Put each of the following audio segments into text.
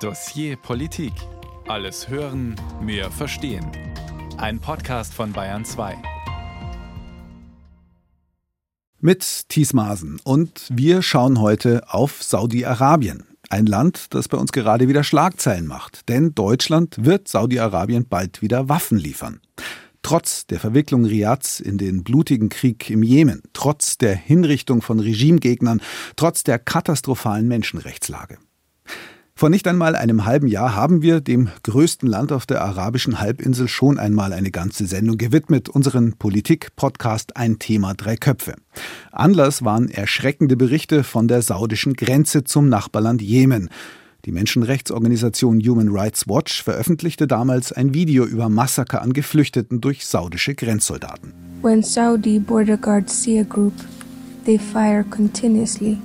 Dossier Politik. Alles hören, mehr verstehen. Ein Podcast von Bayern 2. Mit Thies Maasen. Und wir schauen heute auf Saudi-Arabien. Ein Land, das bei uns gerade wieder Schlagzeilen macht. Denn Deutschland wird Saudi-Arabien bald wieder Waffen liefern. Trotz der Verwicklung Riads in den blutigen Krieg im Jemen, trotz der Hinrichtung von Regimegegnern, trotz der katastrophalen Menschenrechtslage. Vor nicht einmal einem halben Jahr haben wir dem größten Land auf der arabischen Halbinsel schon einmal eine ganze Sendung gewidmet, unseren Politik-Podcast Ein Thema Drei Köpfe. Anlass waren erschreckende Berichte von der saudischen Grenze zum Nachbarland Jemen. Die Menschenrechtsorganisation Human Rights Watch veröffentlichte damals ein Video über Massaker an Geflüchteten durch saudische Grenzsoldaten. When Saudi border guards see a group, they fire continuously.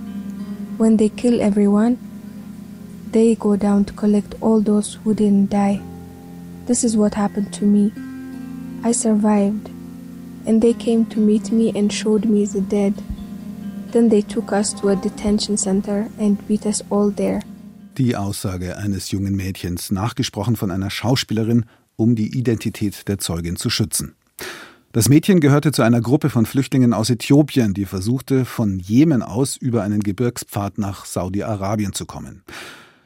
When they kill everyone, they go down to collect all those who didn't die. This is what happened to me. I survived, and they came to meet me and showed me the dead. Then they took us to a detention center and beat us all there. Die Aussage eines jungen Mädchens, nachgesprochen von einer Schauspielerin, um die Identität der Zeugin zu schützen. Das Mädchen gehörte zu einer Gruppe von Flüchtlingen aus Äthiopien, die versuchte, von Jemen aus über einen Gebirgspfad nach Saudi-Arabien zu kommen.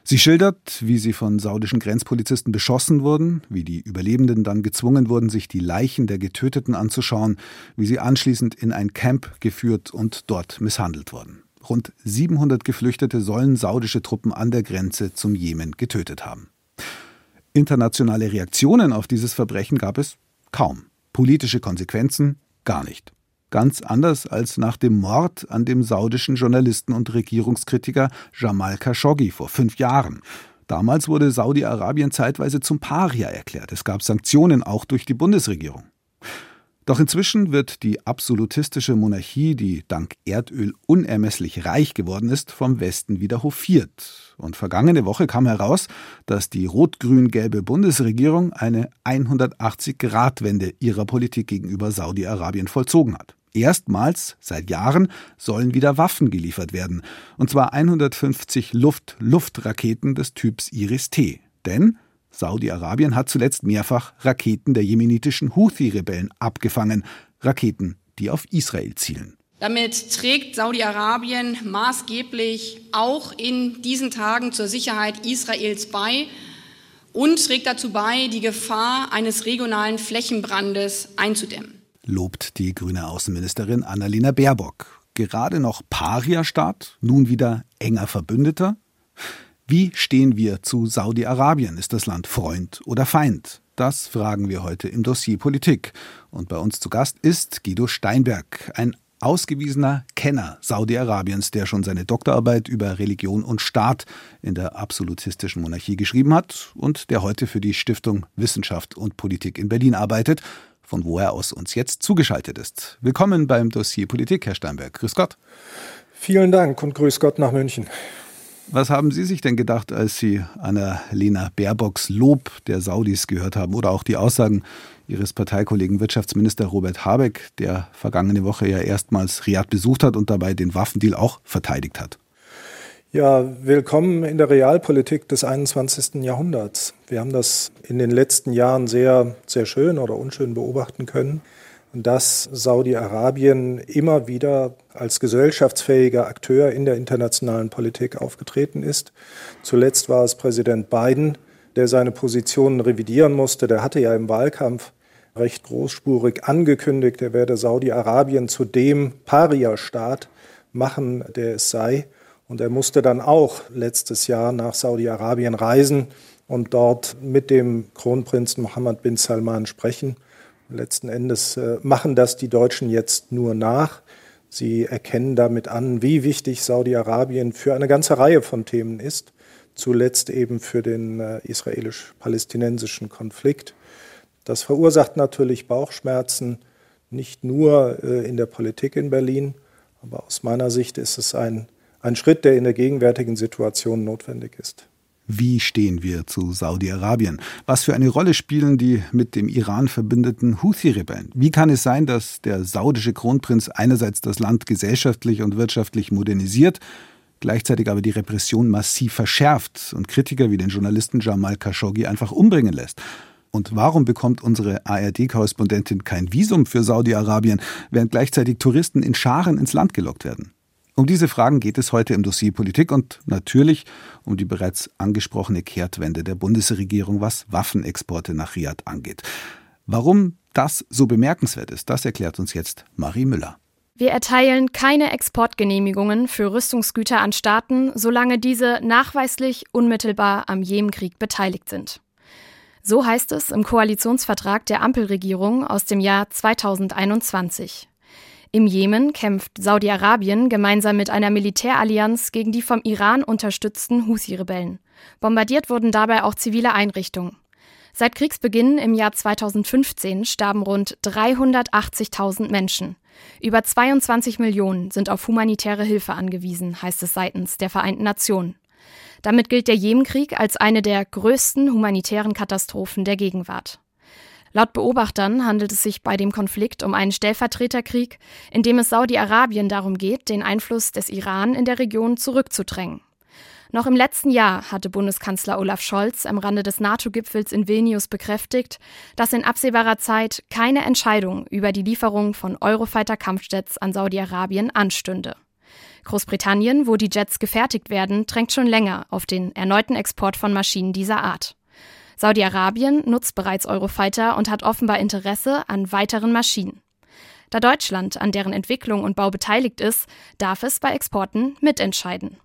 Sie schildert, wie sie von saudischen Grenzpolizisten beschossen wurden, wie die Überlebenden dann gezwungen wurden, sich die Leichen der Getöteten anzuschauen, wie sie anschließend in ein Camp geführt und dort misshandelt wurden. Rund 700 Geflüchtete sollen saudische Truppen an der Grenze zum Jemen getötet haben. Internationale Reaktionen auf dieses Verbrechen gab es kaum. Politische Konsequenzen gar nicht. Ganz anders als nach dem Mord an dem saudischen Journalisten und Regierungskritiker Jamal Khashoggi vor fünf Jahren. Damals wurde Saudi-Arabien zeitweise zum Paria erklärt. Es gab Sanktionen auch durch die Bundesregierung. Doch inzwischen wird die absolutistische Monarchie, die dank Erdöl unermesslich reich geworden ist, vom Westen wieder hofiert. Und vergangene Woche kam heraus, dass die rot-grün-gelbe Bundesregierung eine 180-Grad-Wende ihrer Politik gegenüber Saudi-Arabien vollzogen hat. Erstmals seit Jahren sollen wieder Waffen geliefert werden, und zwar 150 Luft-Luft-Raketen des Typs Iris-T. Denn Saudi-Arabien hat zuletzt mehrfach Raketen der jemenitischen Houthi-Rebellen abgefangen, Raketen, die auf Israel zielen. Damit trägt Saudi-Arabien maßgeblich auch in diesen Tagen zur Sicherheit Israels bei und trägt dazu bei, die Gefahr eines regionalen Flächenbrandes einzudämmen lobt die grüne Außenministerin Annalena Baerbock. Gerade noch Paria-Staat, nun wieder enger Verbündeter? Wie stehen wir zu Saudi-Arabien? Ist das Land Freund oder Feind? Das fragen wir heute im Dossier Politik. Und bei uns zu Gast ist Guido Steinberg, ein ausgewiesener Kenner Saudi-Arabiens, der schon seine Doktorarbeit über Religion und Staat in der absolutistischen Monarchie geschrieben hat und der heute für die Stiftung Wissenschaft und Politik in Berlin arbeitet von wo er aus uns jetzt zugeschaltet ist. Willkommen beim Dossier Politik, Herr Steinberg. Grüß Gott. Vielen Dank und grüß Gott nach München. Was haben Sie sich denn gedacht, als Sie Annalena Baerbocks Lob der Saudis gehört haben oder auch die Aussagen Ihres Parteikollegen Wirtschaftsminister Robert Habeck, der vergangene Woche ja erstmals Riyadh besucht hat und dabei den Waffendeal auch verteidigt hat? Ja, willkommen in der Realpolitik des 21. Jahrhunderts. Wir haben das in den letzten Jahren sehr, sehr schön oder unschön beobachten können, dass Saudi-Arabien immer wieder als gesellschaftsfähiger Akteur in der internationalen Politik aufgetreten ist. Zuletzt war es Präsident Biden, der seine Positionen revidieren musste. Der hatte ja im Wahlkampf recht großspurig angekündigt, er werde Saudi-Arabien zu dem Paria-Staat machen, der es sei. Und er musste dann auch letztes Jahr nach Saudi-Arabien reisen und dort mit dem Kronprinzen Mohammed bin Salman sprechen. Letzten Endes äh, machen das die Deutschen jetzt nur nach. Sie erkennen damit an, wie wichtig Saudi-Arabien für eine ganze Reihe von Themen ist, zuletzt eben für den äh, israelisch-palästinensischen Konflikt. Das verursacht natürlich Bauchschmerzen, nicht nur äh, in der Politik in Berlin, aber aus meiner Sicht ist es ein ein Schritt, der in der gegenwärtigen Situation notwendig ist. Wie stehen wir zu Saudi-Arabien? Was für eine Rolle spielen die mit dem Iran verbündeten Houthi-Rebellen? Wie kann es sein, dass der saudische Kronprinz einerseits das Land gesellschaftlich und wirtschaftlich modernisiert, gleichzeitig aber die Repression massiv verschärft und Kritiker wie den Journalisten Jamal Khashoggi einfach umbringen lässt. Und warum bekommt unsere ARD-Korrespondentin kein Visum für Saudi-Arabien, während gleichzeitig Touristen in Scharen ins Land gelockt werden? Um diese Fragen geht es heute im Dossier Politik und natürlich um die bereits angesprochene Kehrtwende der Bundesregierung, was Waffenexporte nach Riad angeht. Warum das so bemerkenswert ist, das erklärt uns jetzt Marie Müller. Wir erteilen keine Exportgenehmigungen für Rüstungsgüter an Staaten, solange diese nachweislich unmittelbar am Jemenkrieg beteiligt sind. So heißt es im Koalitionsvertrag der Ampelregierung aus dem Jahr 2021. Im Jemen kämpft Saudi-Arabien gemeinsam mit einer Militärallianz gegen die vom Iran unterstützten Husi-Rebellen. Bombardiert wurden dabei auch zivile Einrichtungen. Seit Kriegsbeginn im Jahr 2015 starben rund 380.000 Menschen. Über 22 Millionen sind auf humanitäre Hilfe angewiesen, heißt es seitens der Vereinten Nationen. Damit gilt der Jemenkrieg als eine der größten humanitären Katastrophen der Gegenwart. Laut Beobachtern handelt es sich bei dem Konflikt um einen Stellvertreterkrieg, in dem es Saudi-Arabien darum geht, den Einfluss des Iran in der Region zurückzudrängen. Noch im letzten Jahr hatte Bundeskanzler Olaf Scholz am Rande des NATO-Gipfels in Vilnius bekräftigt, dass in absehbarer Zeit keine Entscheidung über die Lieferung von Eurofighter-Kampfjets an Saudi-Arabien anstünde. Großbritannien, wo die Jets gefertigt werden, drängt schon länger auf den erneuten Export von Maschinen dieser Art. Saudi-Arabien nutzt bereits Eurofighter und hat offenbar Interesse an weiteren Maschinen. Da Deutschland an deren Entwicklung und Bau beteiligt ist, darf es bei Exporten mitentscheiden.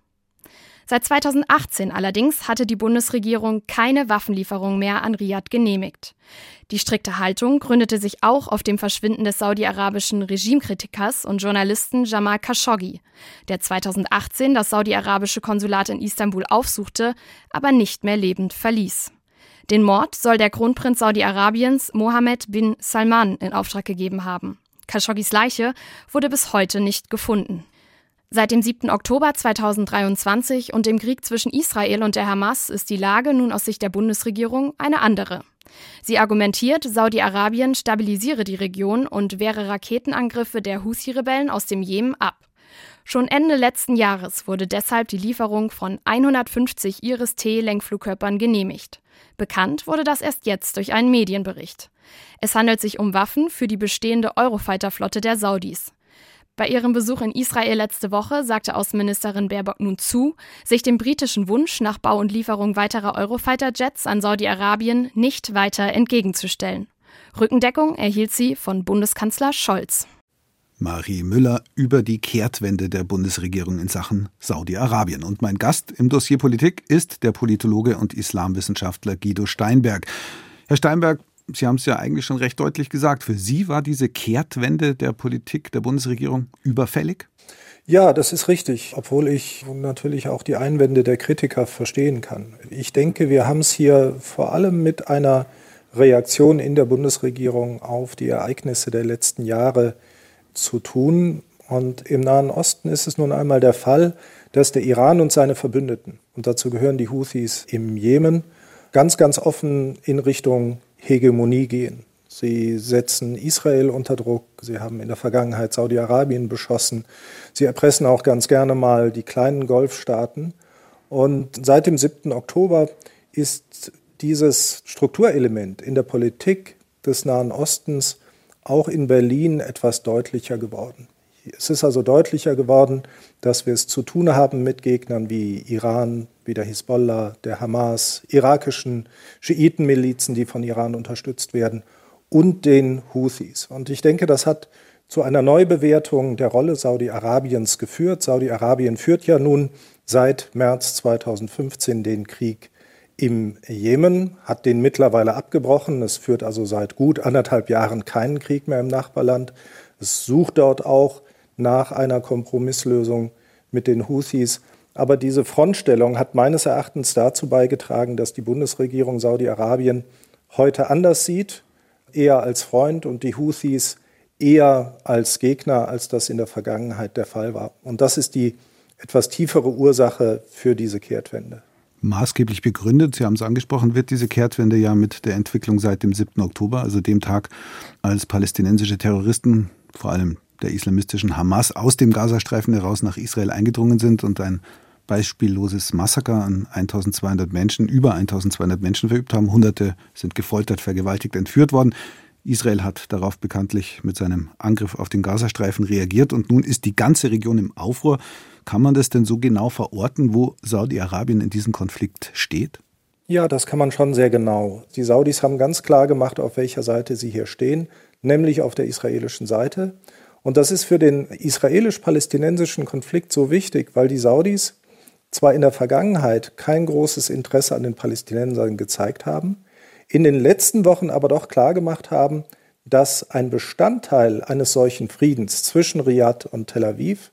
Seit 2018 allerdings hatte die Bundesregierung keine Waffenlieferung mehr an Riad genehmigt. Die strikte Haltung gründete sich auch auf dem Verschwinden des saudi-arabischen Regimekritikers und Journalisten Jamal Khashoggi, der 2018 das saudi-arabische Konsulat in Istanbul aufsuchte, aber nicht mehr lebend verließ. Den Mord soll der Kronprinz Saudi-Arabiens Mohammed bin Salman in Auftrag gegeben haben. Khashoggis Leiche wurde bis heute nicht gefunden. Seit dem 7. Oktober 2023 und dem Krieg zwischen Israel und der Hamas ist die Lage nun aus Sicht der Bundesregierung eine andere. Sie argumentiert, Saudi-Arabien stabilisiere die Region und wehre Raketenangriffe der Houthi-Rebellen aus dem Jemen ab. Schon Ende letzten Jahres wurde deshalb die Lieferung von 150 Iris-T-Lenkflugkörpern genehmigt. Bekannt wurde das erst jetzt durch einen Medienbericht. Es handelt sich um Waffen für die bestehende Eurofighter-Flotte der Saudis. Bei ihrem Besuch in Israel letzte Woche sagte Außenministerin Baerbock nun zu, sich dem britischen Wunsch nach Bau und Lieferung weiterer Eurofighter-Jets an Saudi-Arabien nicht weiter entgegenzustellen. Rückendeckung erhielt sie von Bundeskanzler Scholz. Marie Müller über die Kehrtwende der Bundesregierung in Sachen Saudi-Arabien. Und mein Gast im Dossier Politik ist der Politologe und Islamwissenschaftler Guido Steinberg. Herr Steinberg, Sie haben es ja eigentlich schon recht deutlich gesagt. Für Sie war diese Kehrtwende der Politik der Bundesregierung überfällig? Ja, das ist richtig, obwohl ich natürlich auch die Einwände der Kritiker verstehen kann. Ich denke, wir haben es hier vor allem mit einer Reaktion in der Bundesregierung auf die Ereignisse der letzten Jahre zu tun. Und im Nahen Osten ist es nun einmal der Fall, dass der Iran und seine Verbündeten, und dazu gehören die Houthis im Jemen, ganz, ganz offen in Richtung Hegemonie gehen. Sie setzen Israel unter Druck. Sie haben in der Vergangenheit Saudi-Arabien beschossen. Sie erpressen auch ganz gerne mal die kleinen Golfstaaten. Und seit dem 7. Oktober ist dieses Strukturelement in der Politik des Nahen Ostens auch in Berlin etwas deutlicher geworden. Es ist also deutlicher geworden, dass wir es zu tun haben mit Gegnern wie Iran, wie der Hisbollah, der Hamas, irakischen Schiitenmilizen, die von Iran unterstützt werden, und den Houthis. Und ich denke, das hat zu einer Neubewertung der Rolle Saudi-Arabiens geführt. Saudi-Arabien führt ja nun seit März 2015 den Krieg im Jemen, hat den mittlerweile abgebrochen. Es führt also seit gut anderthalb Jahren keinen Krieg mehr im Nachbarland. Es sucht dort auch nach einer Kompromisslösung mit den Houthis. Aber diese Frontstellung hat meines Erachtens dazu beigetragen, dass die Bundesregierung Saudi-Arabien heute anders sieht, eher als Freund und die Houthis eher als Gegner, als das in der Vergangenheit der Fall war. Und das ist die etwas tiefere Ursache für diese Kehrtwende maßgeblich begründet. Sie haben es angesprochen, wird diese Kehrtwende ja mit der Entwicklung seit dem 7. Oktober, also dem Tag, als palästinensische Terroristen, vor allem der islamistischen Hamas, aus dem Gazastreifen heraus nach Israel eingedrungen sind und ein beispielloses Massaker an 1200 Menschen, über 1200 Menschen verübt haben. Hunderte sind gefoltert, vergewaltigt, entführt worden. Israel hat darauf bekanntlich mit seinem Angriff auf den Gazastreifen reagiert und nun ist die ganze Region im Aufruhr. Kann man das denn so genau verorten, wo Saudi-Arabien in diesem Konflikt steht? Ja, das kann man schon sehr genau. Die Saudis haben ganz klar gemacht, auf welcher Seite sie hier stehen, nämlich auf der israelischen Seite. Und das ist für den israelisch-palästinensischen Konflikt so wichtig, weil die Saudis zwar in der Vergangenheit kein großes Interesse an den Palästinensern gezeigt haben, in den letzten Wochen aber doch klargemacht haben, dass ein Bestandteil eines solchen Friedens zwischen Riad und Tel Aviv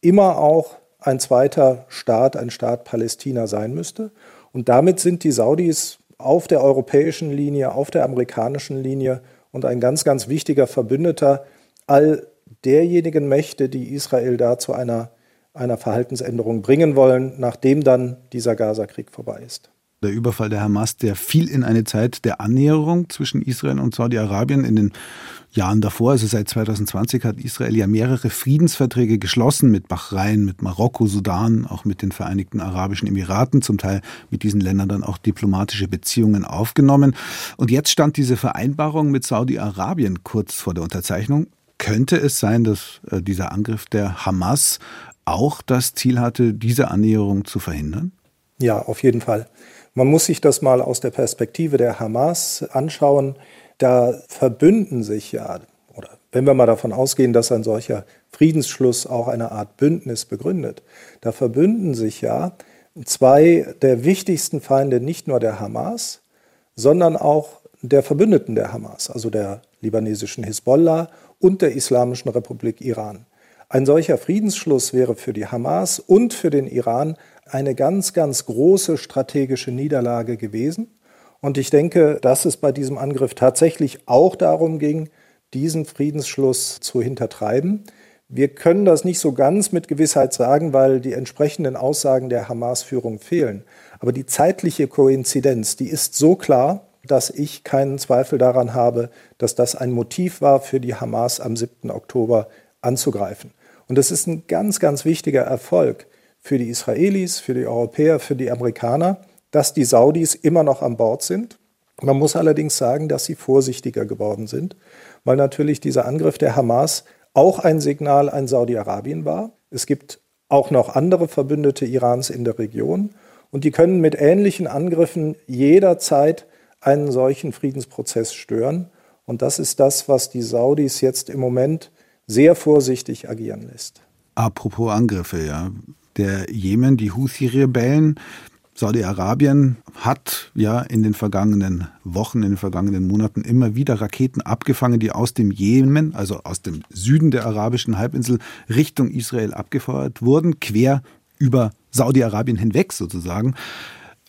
immer auch ein zweiter Staat, ein Staat Palästina sein müsste. Und damit sind die Saudis auf der europäischen Linie, auf der amerikanischen Linie und ein ganz, ganz wichtiger Verbündeter all derjenigen Mächte, die Israel da zu einer, einer Verhaltensänderung bringen wollen, nachdem dann dieser Gaza-Krieg vorbei ist. Der Überfall der Hamas, der fiel in eine Zeit der Annäherung zwischen Israel und Saudi-Arabien. In den Jahren davor, also seit 2020, hat Israel ja mehrere Friedensverträge geschlossen mit Bahrain, mit Marokko, Sudan, auch mit den Vereinigten Arabischen Emiraten, zum Teil mit diesen Ländern dann auch diplomatische Beziehungen aufgenommen. Und jetzt stand diese Vereinbarung mit Saudi-Arabien kurz vor der Unterzeichnung. Könnte es sein, dass äh, dieser Angriff der Hamas auch das Ziel hatte, diese Annäherung zu verhindern? Ja, auf jeden Fall. Man muss sich das mal aus der Perspektive der Hamas anschauen. Da verbünden sich ja, oder wenn wir mal davon ausgehen, dass ein solcher Friedensschluss auch eine Art Bündnis begründet, da verbünden sich ja zwei der wichtigsten Feinde nicht nur der Hamas, sondern auch der Verbündeten der Hamas, also der libanesischen Hisbollah und der Islamischen Republik Iran. Ein solcher Friedensschluss wäre für die Hamas und für den Iran eine ganz, ganz große strategische Niederlage gewesen. Und ich denke, dass es bei diesem Angriff tatsächlich auch darum ging, diesen Friedensschluss zu hintertreiben. Wir können das nicht so ganz mit Gewissheit sagen, weil die entsprechenden Aussagen der Hamas-Führung fehlen. Aber die zeitliche Koinzidenz, die ist so klar, dass ich keinen Zweifel daran habe, dass das ein Motiv war für die Hamas am 7. Oktober anzugreifen. Und das ist ein ganz, ganz wichtiger Erfolg für die Israelis, für die Europäer, für die Amerikaner, dass die Saudis immer noch an Bord sind. Man muss allerdings sagen, dass sie vorsichtiger geworden sind, weil natürlich dieser Angriff der Hamas auch ein Signal an Saudi-Arabien war. Es gibt auch noch andere Verbündete Irans in der Region und die können mit ähnlichen Angriffen jederzeit einen solchen Friedensprozess stören. Und das ist das, was die Saudis jetzt im Moment sehr vorsichtig agieren lässt. Apropos Angriffe, ja. Der Jemen, die Houthi-Rebellen, Saudi-Arabien hat ja in den vergangenen Wochen, in den vergangenen Monaten immer wieder Raketen abgefangen, die aus dem Jemen, also aus dem Süden der arabischen Halbinsel, Richtung Israel abgefeuert wurden, quer über Saudi-Arabien hinweg sozusagen.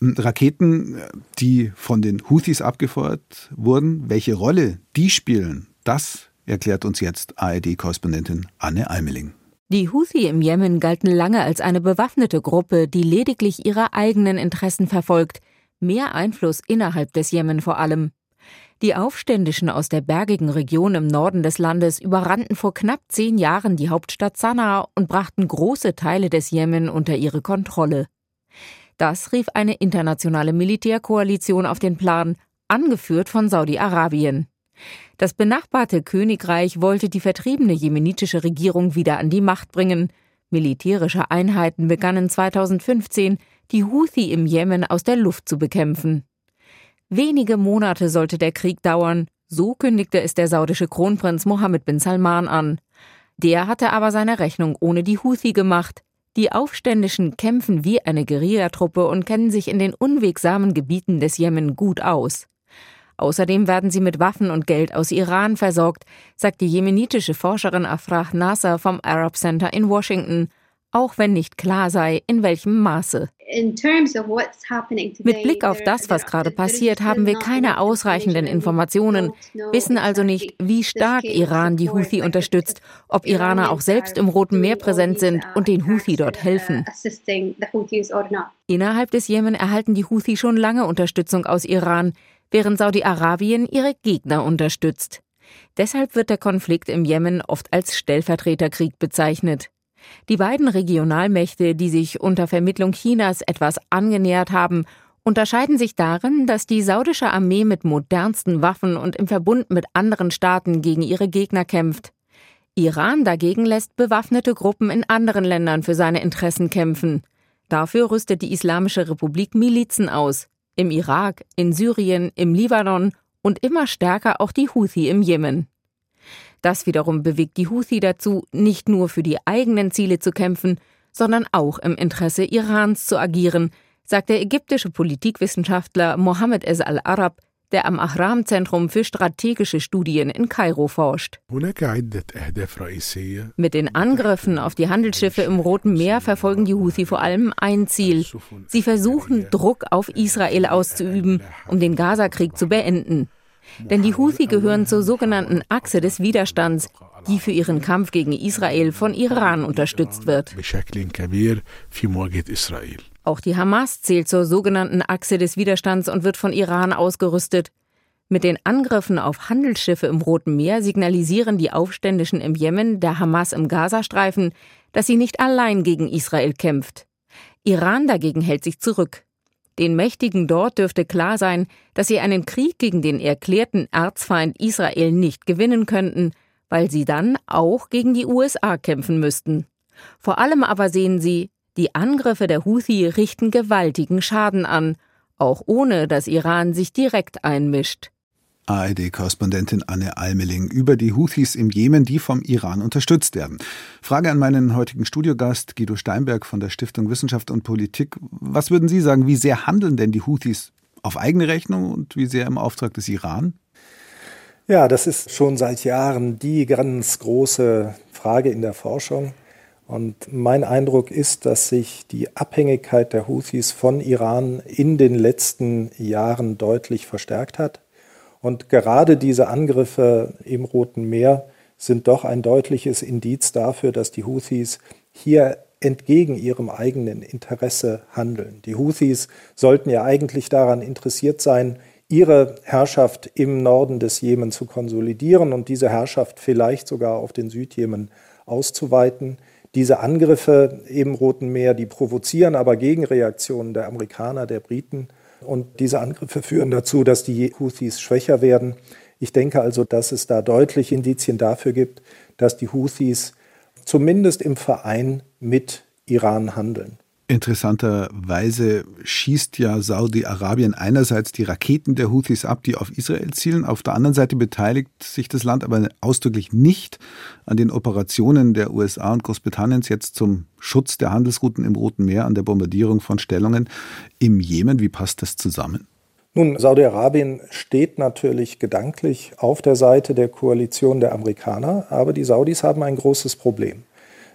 Raketen, die von den Houthis abgefeuert wurden, welche Rolle die spielen, das erklärt uns jetzt ARD-Korrespondentin Anne Almeling. Die Houthi im Jemen galten lange als eine bewaffnete Gruppe, die lediglich ihre eigenen Interessen verfolgt, mehr Einfluss innerhalb des Jemen vor allem. Die Aufständischen aus der bergigen Region im Norden des Landes überrannten vor knapp zehn Jahren die Hauptstadt Sanaa und brachten große Teile des Jemen unter ihre Kontrolle. Das rief eine internationale Militärkoalition auf den Plan, angeführt von Saudi-Arabien. Das benachbarte Königreich wollte die vertriebene jemenitische Regierung wieder an die Macht bringen. Militärische Einheiten begannen 2015, die Houthi im Jemen aus der Luft zu bekämpfen. Wenige Monate sollte der Krieg dauern, so kündigte es der saudische Kronprinz Mohammed bin Salman an. Der hatte aber seine Rechnung ohne die Houthi gemacht. Die Aufständischen kämpfen wie eine Guerillatruppe und kennen sich in den unwegsamen Gebieten des Jemen gut aus. Außerdem werden sie mit Waffen und Geld aus Iran versorgt, sagt die jemenitische Forscherin Afrah Nasser vom Arab Center in Washington, auch wenn nicht klar sei, in welchem Maße. Mit Blick auf das, was gerade passiert, haben wir keine ausreichenden Informationen, wissen also nicht, wie stark Iran die Houthi unterstützt, ob Iraner auch selbst im Roten Meer präsent sind und den Houthi dort helfen. Innerhalb des Jemen erhalten die Houthi schon lange Unterstützung aus Iran während Saudi-Arabien ihre Gegner unterstützt. Deshalb wird der Konflikt im Jemen oft als Stellvertreterkrieg bezeichnet. Die beiden Regionalmächte, die sich unter Vermittlung Chinas etwas angenähert haben, unterscheiden sich darin, dass die saudische Armee mit modernsten Waffen und im Verbund mit anderen Staaten gegen ihre Gegner kämpft. Iran dagegen lässt bewaffnete Gruppen in anderen Ländern für seine Interessen kämpfen. Dafür rüstet die Islamische Republik Milizen aus. Im Irak, in Syrien, im Libanon und immer stärker auch die Houthi im Jemen. Das wiederum bewegt die Houthi dazu, nicht nur für die eigenen Ziele zu kämpfen, sondern auch im Interesse Irans zu agieren, sagt der ägyptische Politikwissenschaftler Mohammed Es al-Arab, der am Ahram-Zentrum für strategische Studien in Kairo forscht. Mit den Angriffen auf die Handelsschiffe im Roten Meer verfolgen die Houthi vor allem ein Ziel. Sie versuchen, Druck auf Israel auszuüben, um den Gazakrieg zu beenden. Denn die Houthi gehören zur sogenannten Achse des Widerstands, die für ihren Kampf gegen Israel von Iran unterstützt wird. Auch die Hamas zählt zur sogenannten Achse des Widerstands und wird von Iran ausgerüstet. Mit den Angriffen auf Handelsschiffe im Roten Meer signalisieren die Aufständischen im Jemen der Hamas im Gazastreifen, dass sie nicht allein gegen Israel kämpft. Iran dagegen hält sich zurück. Den Mächtigen dort dürfte klar sein, dass sie einen Krieg gegen den erklärten Erzfeind Israel nicht gewinnen könnten, weil sie dann auch gegen die USA kämpfen müssten. Vor allem aber sehen sie, die Angriffe der Houthi richten gewaltigen Schaden an, auch ohne dass Iran sich direkt einmischt. ARD-Korrespondentin Anne Almeling über die Houthis im Jemen, die vom Iran unterstützt werden. Frage an meinen heutigen Studiogast Guido Steinberg von der Stiftung Wissenschaft und Politik. Was würden Sie sagen, wie sehr handeln denn die Houthis auf eigene Rechnung und wie sehr im Auftrag des Iran? Ja, das ist schon seit Jahren die ganz große Frage in der Forschung. Und mein Eindruck ist, dass sich die Abhängigkeit der Houthis von Iran in den letzten Jahren deutlich verstärkt hat. Und gerade diese Angriffe im Roten Meer sind doch ein deutliches Indiz dafür, dass die Houthis hier entgegen ihrem eigenen Interesse handeln. Die Houthis sollten ja eigentlich daran interessiert sein, ihre Herrschaft im Norden des Jemen zu konsolidieren und diese Herrschaft vielleicht sogar auf den Südjemen auszuweiten. Diese Angriffe im Roten Meer, die provozieren aber Gegenreaktionen der Amerikaner, der Briten und diese Angriffe führen dazu, dass die Houthis schwächer werden. Ich denke also, dass es da deutliche Indizien dafür gibt, dass die Houthis zumindest im Verein mit Iran handeln. Interessanterweise schießt ja Saudi-Arabien einerseits die Raketen der Houthis ab, die auf Israel zielen. Auf der anderen Seite beteiligt sich das Land aber ausdrücklich nicht an den Operationen der USA und Großbritanniens jetzt zum Schutz der Handelsrouten im Roten Meer, an der Bombardierung von Stellungen im Jemen. Wie passt das zusammen? Nun, Saudi-Arabien steht natürlich gedanklich auf der Seite der Koalition der Amerikaner, aber die Saudis haben ein großes Problem.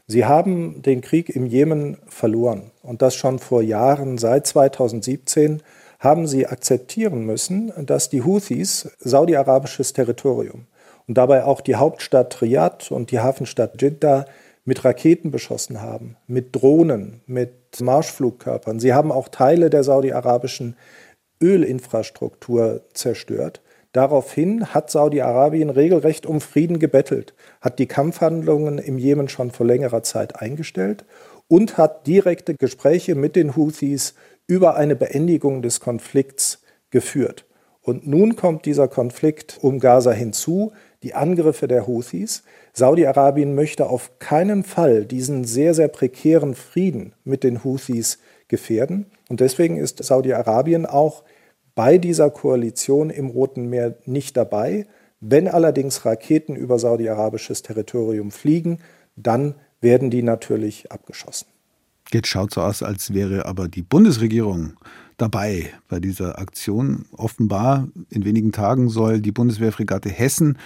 Sie haben den Krieg im Jemen verloren und das schon vor Jahren. Seit 2017 haben sie akzeptieren müssen, dass die Houthis saudi-arabisches Territorium und dabei auch die Hauptstadt Riyadh und die Hafenstadt Jeddah mit Raketen beschossen haben, mit Drohnen, mit Marschflugkörpern. Sie haben auch Teile der saudi-arabischen Ölinfrastruktur zerstört. Daraufhin hat Saudi-Arabien regelrecht um Frieden gebettelt, hat die Kampfhandlungen im Jemen schon vor längerer Zeit eingestellt und hat direkte Gespräche mit den Houthis über eine Beendigung des Konflikts geführt. Und nun kommt dieser Konflikt um Gaza hinzu, die Angriffe der Houthis. Saudi-Arabien möchte auf keinen Fall diesen sehr, sehr prekären Frieden mit den Houthis gefährden. Und deswegen ist Saudi-Arabien auch bei dieser Koalition im Roten Meer nicht dabei. Wenn allerdings Raketen über saudi-arabisches Territorium fliegen, dann werden die natürlich abgeschossen. Jetzt schaut so aus, als wäre aber die Bundesregierung dabei bei dieser Aktion. Offenbar in wenigen Tagen soll die Bundeswehrfregatte Hessen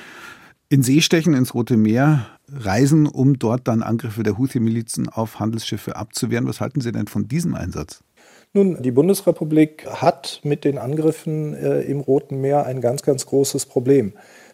in See stechen, ins Rote Meer reisen, um dort dann Angriffe der Houthi-Milizen auf Handelsschiffe abzuwehren. Was halten Sie denn von diesem Einsatz? Nun, die Bundesrepublik hat mit den Angriffen äh, im Roten Meer ein ganz, ganz großes Problem.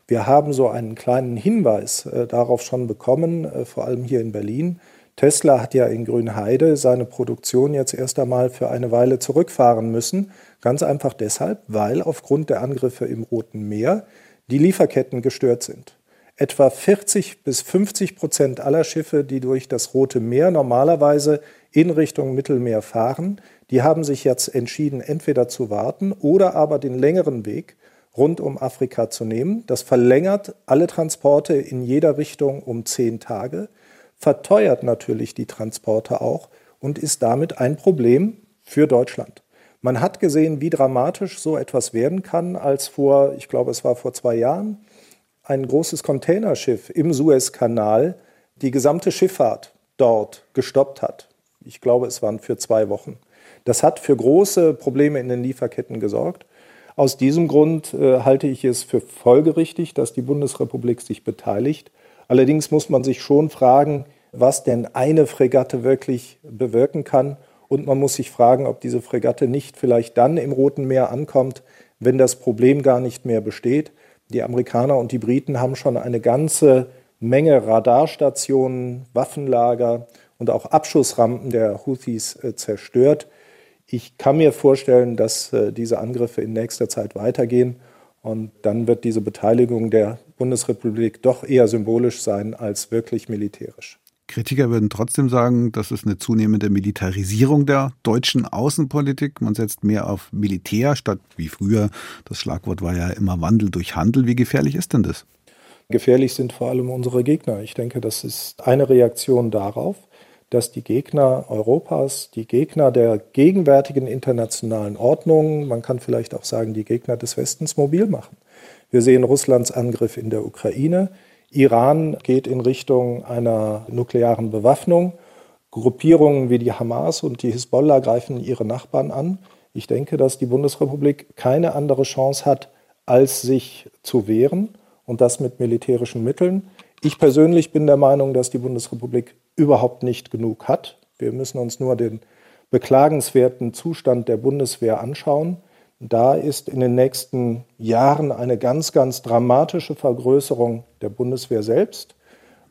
Wir haben so einen kleinen Hinweis äh, darauf schon bekommen, äh, vor allem hier in Berlin. Tesla hat ja in Grünheide seine Produktion jetzt erst einmal für eine Weile zurückfahren müssen. Ganz einfach deshalb, weil aufgrund der Angriffe im Roten Meer die Lieferketten gestört sind. etwa 40 bis 50 Prozent aller Schiffe, die durch das Rote Meer normalerweise in Richtung Mittelmeer fahren, die haben sich jetzt entschieden, entweder zu warten oder aber den längeren Weg rund um Afrika zu nehmen. Das verlängert alle Transporte in jeder Richtung um zehn Tage, verteuert natürlich die Transporte auch und ist damit ein Problem für Deutschland. Man hat gesehen, wie dramatisch so etwas werden kann, als vor, ich glaube, es war vor zwei Jahren, ein großes Containerschiff im Suezkanal die gesamte Schifffahrt dort gestoppt hat. Ich glaube, es waren für zwei Wochen. Das hat für große Probleme in den Lieferketten gesorgt. Aus diesem Grund äh, halte ich es für folgerichtig, dass die Bundesrepublik sich beteiligt. Allerdings muss man sich schon fragen, was denn eine Fregatte wirklich bewirken kann. Und man muss sich fragen, ob diese Fregatte nicht vielleicht dann im Roten Meer ankommt, wenn das Problem gar nicht mehr besteht. Die Amerikaner und die Briten haben schon eine ganze Menge Radarstationen, Waffenlager und auch Abschussrampen der Houthis äh, zerstört. Ich kann mir vorstellen, dass äh, diese Angriffe in nächster Zeit weitergehen und dann wird diese Beteiligung der Bundesrepublik doch eher symbolisch sein als wirklich militärisch. Kritiker würden trotzdem sagen, das ist eine zunehmende Militarisierung der deutschen Außenpolitik. Man setzt mehr auf Militär statt wie früher. Das Schlagwort war ja immer Wandel durch Handel. Wie gefährlich ist denn das? Gefährlich sind vor allem unsere Gegner. Ich denke, das ist eine Reaktion darauf, dass die Gegner Europas, die Gegner der gegenwärtigen internationalen Ordnung, man kann vielleicht auch sagen, die Gegner des Westens mobil machen. Wir sehen Russlands Angriff in der Ukraine. Iran geht in Richtung einer nuklearen Bewaffnung. Gruppierungen wie die Hamas und die Hisbollah greifen ihre Nachbarn an. Ich denke, dass die Bundesrepublik keine andere Chance hat, als sich zu wehren und das mit militärischen Mitteln. Ich persönlich bin der Meinung, dass die Bundesrepublik überhaupt nicht genug hat. Wir müssen uns nur den beklagenswerten Zustand der Bundeswehr anschauen. Da ist in den nächsten Jahren eine ganz, ganz dramatische Vergrößerung der Bundeswehr selbst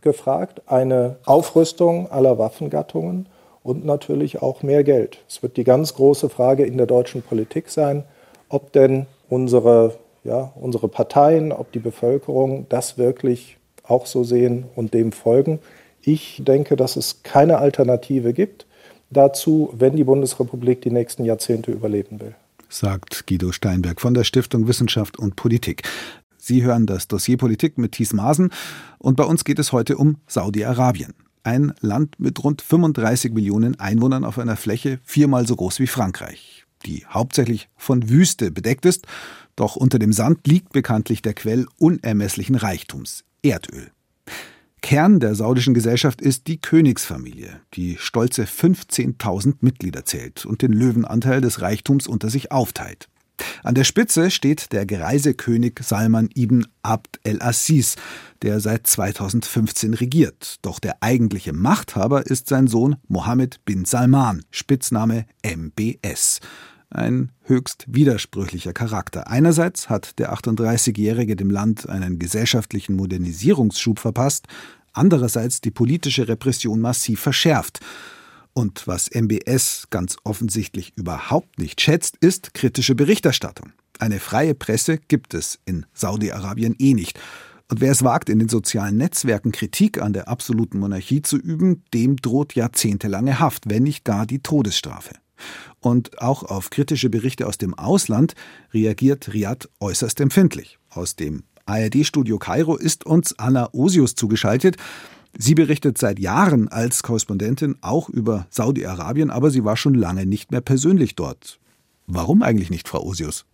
gefragt, eine Aufrüstung aller Waffengattungen und natürlich auch mehr Geld. Es wird die ganz große Frage in der deutschen Politik sein, ob denn unsere, ja, unsere Parteien, ob die Bevölkerung das wirklich auch so sehen und dem folgen. Ich denke, dass es keine Alternative gibt dazu, wenn die Bundesrepublik die nächsten Jahrzehnte überleben will sagt Guido Steinberg von der Stiftung Wissenschaft und Politik. Sie hören das Dossier Politik mit Thies Maasen und bei uns geht es heute um Saudi-Arabien. Ein Land mit rund 35 Millionen Einwohnern auf einer Fläche viermal so groß wie Frankreich, die hauptsächlich von Wüste bedeckt ist, doch unter dem Sand liegt bekanntlich der Quell unermesslichen Reichtums, Erdöl. Kern der saudischen Gesellschaft ist die Königsfamilie, die stolze 15.000 Mitglieder zählt und den Löwenanteil des Reichtums unter sich aufteilt. An der Spitze steht der greise König Salman ibn Abd el-Aziz, der seit 2015 regiert. Doch der eigentliche Machthaber ist sein Sohn Mohammed bin Salman, Spitzname MBS ein höchst widersprüchlicher Charakter. Einerseits hat der 38-Jährige dem Land einen gesellschaftlichen Modernisierungsschub verpasst, andererseits die politische Repression massiv verschärft. Und was MBS ganz offensichtlich überhaupt nicht schätzt, ist kritische Berichterstattung. Eine freie Presse gibt es in Saudi-Arabien eh nicht. Und wer es wagt, in den sozialen Netzwerken Kritik an der absoluten Monarchie zu üben, dem droht jahrzehntelange Haft, wenn nicht gar die Todesstrafe. Und auch auf kritische Berichte aus dem Ausland reagiert Riyadh äußerst empfindlich. Aus dem ARD-Studio Kairo ist uns Anna Osius zugeschaltet. Sie berichtet seit Jahren als Korrespondentin auch über Saudi-Arabien, aber sie war schon lange nicht mehr persönlich dort. Warum eigentlich nicht, Frau Osius?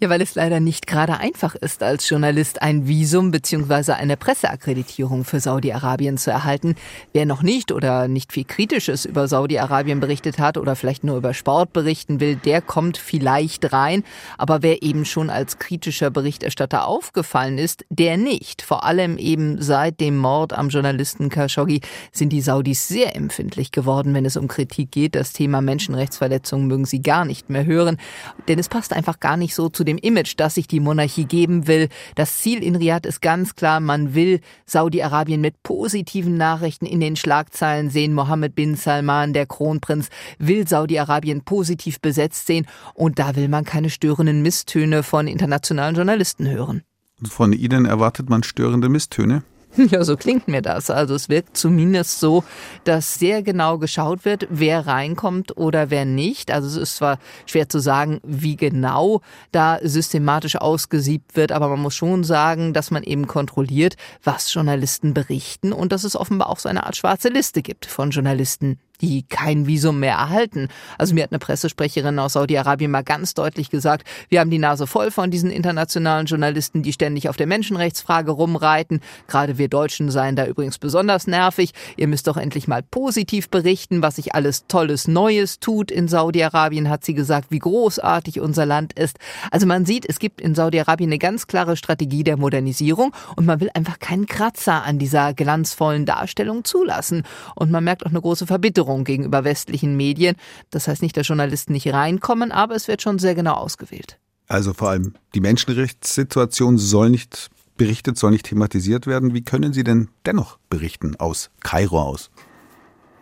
Ja, weil es leider nicht gerade einfach ist, als Journalist ein Visum bzw. eine Presseakkreditierung für Saudi-Arabien zu erhalten. Wer noch nicht oder nicht viel Kritisches über Saudi-Arabien berichtet hat oder vielleicht nur über Sport berichten will, der kommt vielleicht rein. Aber wer eben schon als kritischer Berichterstatter aufgefallen ist, der nicht. Vor allem eben seit dem Mord am Journalisten Khashoggi sind die Saudis sehr empfindlich geworden, wenn es um Kritik geht. Das Thema Menschenrechtsverletzungen mögen sie gar nicht mehr hören, denn es passt einfach gar nicht so zu dem Image, das sich die Monarchie geben will. Das Ziel in Riyadh ist ganz klar, man will Saudi-Arabien mit positiven Nachrichten in den Schlagzeilen sehen. Mohammed bin Salman, der Kronprinz, will Saudi-Arabien positiv besetzt sehen und da will man keine störenden Misstöne von internationalen Journalisten hören. Von Ihnen erwartet man störende Misstöne? Ja, so klingt mir das. Also es wirkt zumindest so, dass sehr genau geschaut wird, wer reinkommt oder wer nicht. Also es ist zwar schwer zu sagen, wie genau da systematisch ausgesiebt wird, aber man muss schon sagen, dass man eben kontrolliert, was Journalisten berichten und dass es offenbar auch so eine Art schwarze Liste gibt von Journalisten, die kein Visum mehr erhalten. Also mir hat eine Pressesprecherin aus Saudi-Arabien mal ganz deutlich gesagt, wir haben die Nase voll von diesen internationalen Journalisten, die ständig auf der Menschenrechtsfrage rumreiten. Gerade wir Deutschen seien da übrigens besonders nervig. Ihr müsst doch endlich mal positiv berichten, was sich alles Tolles Neues tut in Saudi-Arabien, hat sie gesagt, wie großartig unser Land ist. Also man sieht, es gibt in Saudi-Arabien eine ganz klare Strategie der Modernisierung und man will einfach keinen Kratzer an dieser glanzvollen Darstellung zulassen. Und man merkt auch eine große Verbitterung Verhinderung gegenüber westlichen Medien. Das heißt nicht, dass Journalisten nicht reinkommen, aber es wird schon sehr genau ausgewählt. Also vor allem die Menschenrechtssituation soll nicht berichtet, soll nicht thematisiert werden. Wie können Sie denn dennoch berichten aus Kairo aus?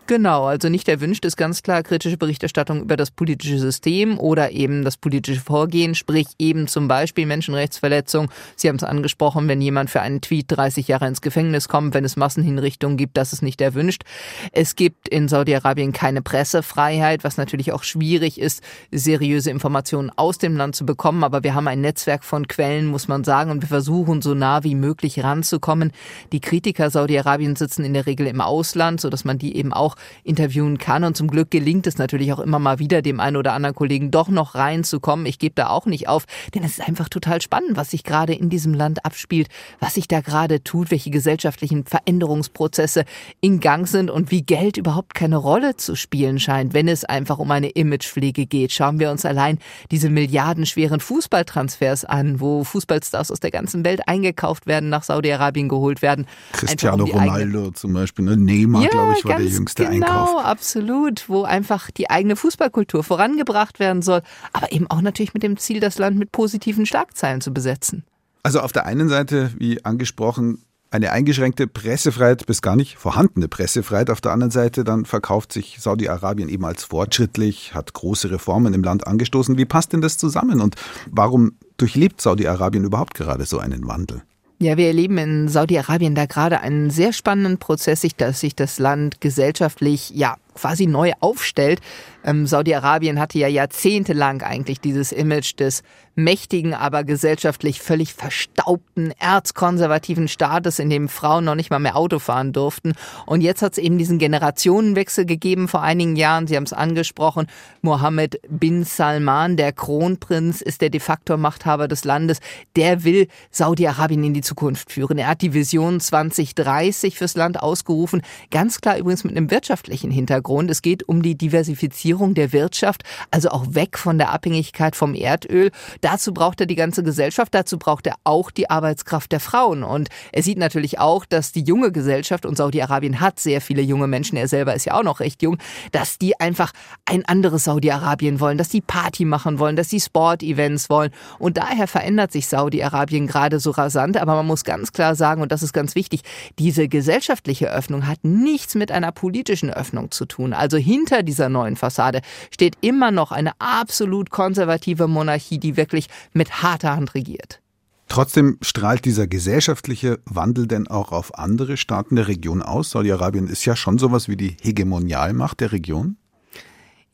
Genau, also nicht erwünscht ist ganz klar kritische Berichterstattung über das politische System oder eben das politische Vorgehen, sprich eben zum Beispiel Menschenrechtsverletzung. Sie haben es angesprochen, wenn jemand für einen Tweet 30 Jahre ins Gefängnis kommt, wenn es Massenhinrichtungen gibt, das ist nicht erwünscht. Es gibt in Saudi-Arabien keine Pressefreiheit, was natürlich auch schwierig ist, seriöse Informationen aus dem Land zu bekommen. Aber wir haben ein Netzwerk von Quellen, muss man sagen, und wir versuchen so nah wie möglich ranzukommen. Die Kritiker Saudi-Arabien sitzen in der Regel im Ausland, sodass man die eben auch auch interviewen kann. Und zum Glück gelingt es natürlich auch immer mal wieder, dem einen oder anderen Kollegen doch noch reinzukommen. Ich gebe da auch nicht auf, denn es ist einfach total spannend, was sich gerade in diesem Land abspielt, was sich da gerade tut, welche gesellschaftlichen Veränderungsprozesse in Gang sind und wie Geld überhaupt keine Rolle zu spielen scheint, wenn es einfach um eine Imagepflege geht. Schauen wir uns allein diese milliardenschweren Fußballtransfers an, wo Fußballstars aus der ganzen Welt eingekauft werden, nach Saudi-Arabien geholt werden. Cristiano um Ronaldo zum Beispiel, ne? Neymar, ja, glaube ich, war der jüngste genau, Einkauf. Genau, absolut, wo einfach die eigene Fußballkultur vorangebracht werden soll, aber eben auch natürlich mit dem Ziel, das Land mit positiven Schlagzeilen zu besetzen. Also auf der einen Seite, wie angesprochen, eine eingeschränkte Pressefreiheit bis gar nicht vorhandene Pressefreiheit. Auf der anderen Seite dann verkauft sich Saudi-Arabien eben als fortschrittlich, hat große Reformen im Land angestoßen. Wie passt denn das zusammen und warum durchlebt Saudi-Arabien überhaupt gerade so einen Wandel? Ja, wir erleben in Saudi-Arabien da gerade einen sehr spannenden Prozess, dass sich das Land gesellschaftlich ja quasi neu aufstellt. Ähm, Saudi-Arabien hatte ja jahrzehntelang eigentlich dieses Image des mächtigen, aber gesellschaftlich völlig verstaubten, erzkonservativen Staates, in dem Frauen noch nicht mal mehr Auto fahren durften. Und jetzt hat es eben diesen Generationenwechsel gegeben vor einigen Jahren. Sie haben es angesprochen. Mohammed bin Salman, der Kronprinz, ist der de facto Machthaber des Landes. Der will Saudi-Arabien in die Zukunft führen. Er hat die Vision 2030 fürs Land ausgerufen. Ganz klar übrigens mit einem wirtschaftlichen Hintergrund. Hintergrund. Es geht um die Diversifizierung der Wirtschaft, also auch weg von der Abhängigkeit vom Erdöl. Dazu braucht er die ganze Gesellschaft, dazu braucht er auch die Arbeitskraft der Frauen. Und er sieht natürlich auch, dass die junge Gesellschaft, und Saudi-Arabien hat sehr viele junge Menschen, er selber ist ja auch noch recht jung, dass die einfach ein anderes Saudi-Arabien wollen, dass die Party machen wollen, dass die Sport-Events wollen. Und daher verändert sich Saudi-Arabien gerade so rasant. Aber man muss ganz klar sagen, und das ist ganz wichtig, diese gesellschaftliche Öffnung hat nichts mit einer politischen Öffnung zu tun. Also hinter dieser neuen Fassade steht immer noch eine absolut konservative Monarchie, die wirklich mit harter Hand regiert. Trotzdem strahlt dieser gesellschaftliche Wandel denn auch auf andere Staaten der Region aus? Saudi-Arabien ist ja schon sowas wie die Hegemonialmacht der Region.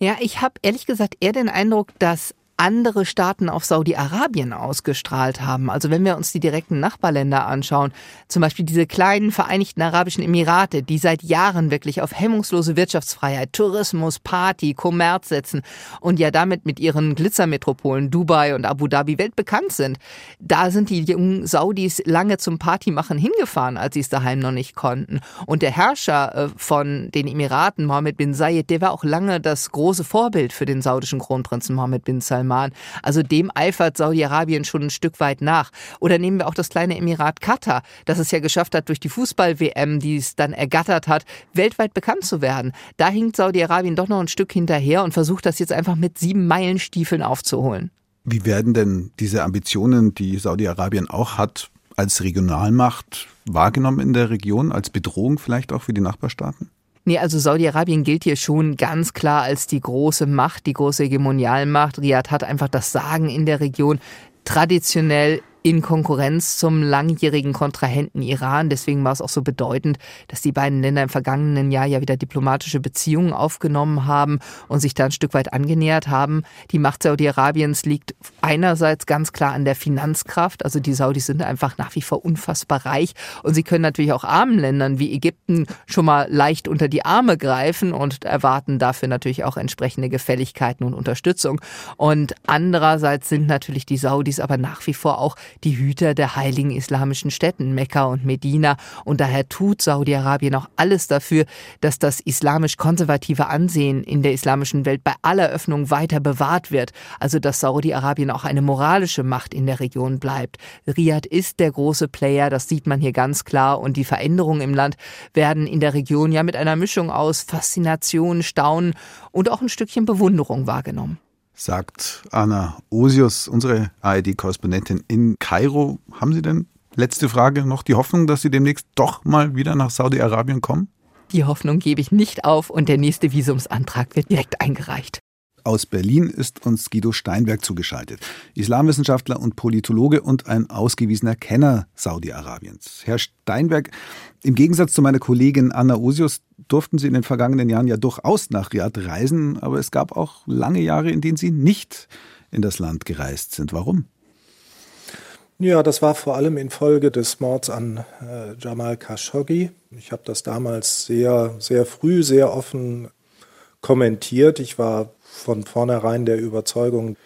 Ja, ich habe ehrlich gesagt eher den Eindruck, dass andere Staaten auf Saudi-Arabien ausgestrahlt haben. Also wenn wir uns die direkten Nachbarländer anschauen, zum Beispiel diese kleinen Vereinigten Arabischen Emirate, die seit Jahren wirklich auf hemmungslose Wirtschaftsfreiheit, Tourismus, Party, Kommerz setzen und ja damit mit ihren Glitzermetropolen Dubai und Abu Dhabi weltbekannt sind. Da sind die jungen Saudis lange zum Partymachen hingefahren, als sie es daheim noch nicht konnten. Und der Herrscher äh, von den Emiraten, Mohammed bin Zayed, der war auch lange das große Vorbild für den saudischen Kronprinzen Mohammed bin Salman. Salman. Also dem eifert Saudi-Arabien schon ein Stück weit nach. Oder nehmen wir auch das kleine Emirat Katar, das es ja geschafft hat, durch die Fußball-WM, die es dann ergattert hat, weltweit bekannt zu werden. Da hinkt Saudi-Arabien doch noch ein Stück hinterher und versucht das jetzt einfach mit sieben Meilenstiefeln aufzuholen. Wie werden denn diese Ambitionen, die Saudi-Arabien auch hat, als Regionalmacht wahrgenommen in der Region, als Bedrohung vielleicht auch für die Nachbarstaaten? Nee, also Saudi-Arabien gilt hier schon ganz klar als die große Macht, die große Hegemonialmacht. Riyadh hat einfach das Sagen in der Region. Traditionell in Konkurrenz zum langjährigen Kontrahenten Iran. Deswegen war es auch so bedeutend, dass die beiden Länder im vergangenen Jahr ja wieder diplomatische Beziehungen aufgenommen haben und sich da ein Stück weit angenähert haben. Die Macht Saudi-Arabiens liegt einerseits ganz klar an der Finanzkraft. Also die Saudis sind einfach nach wie vor unfassbar reich und sie können natürlich auch armen Ländern wie Ägypten schon mal leicht unter die Arme greifen und erwarten dafür natürlich auch entsprechende Gefälligkeiten und Unterstützung. Und andererseits sind natürlich die Saudis aber nach wie vor auch die Hüter der heiligen islamischen Städten Mekka und Medina. Und daher tut Saudi-Arabien auch alles dafür, dass das islamisch-konservative Ansehen in der islamischen Welt bei aller Öffnung weiter bewahrt wird. Also dass Saudi-Arabien auch eine moralische Macht in der Region bleibt. Riyadh ist der große Player, das sieht man hier ganz klar. Und die Veränderungen im Land werden in der Region ja mit einer Mischung aus Faszination, Staunen und auch ein Stückchen Bewunderung wahrgenommen sagt Anna Osius, unsere ARD-Korrespondentin in Kairo. Haben Sie denn, letzte Frage, noch die Hoffnung, dass Sie demnächst doch mal wieder nach Saudi-Arabien kommen? Die Hoffnung gebe ich nicht auf und der nächste Visumsantrag wird direkt eingereicht. Aus Berlin ist uns Guido Steinberg zugeschaltet, Islamwissenschaftler und Politologe und ein ausgewiesener Kenner Saudi-Arabiens. Herr Steinberg, im Gegensatz zu meiner Kollegin Anna Usius durften Sie in den vergangenen Jahren ja durchaus nach Riyadh reisen, aber es gab auch lange Jahre, in denen Sie nicht in das Land gereist sind. Warum? Ja, das war vor allem infolge des Mords an äh, Jamal Khashoggi. Ich habe das damals sehr, sehr früh, sehr offen kommentiert. Ich war von vornherein der Überzeugung,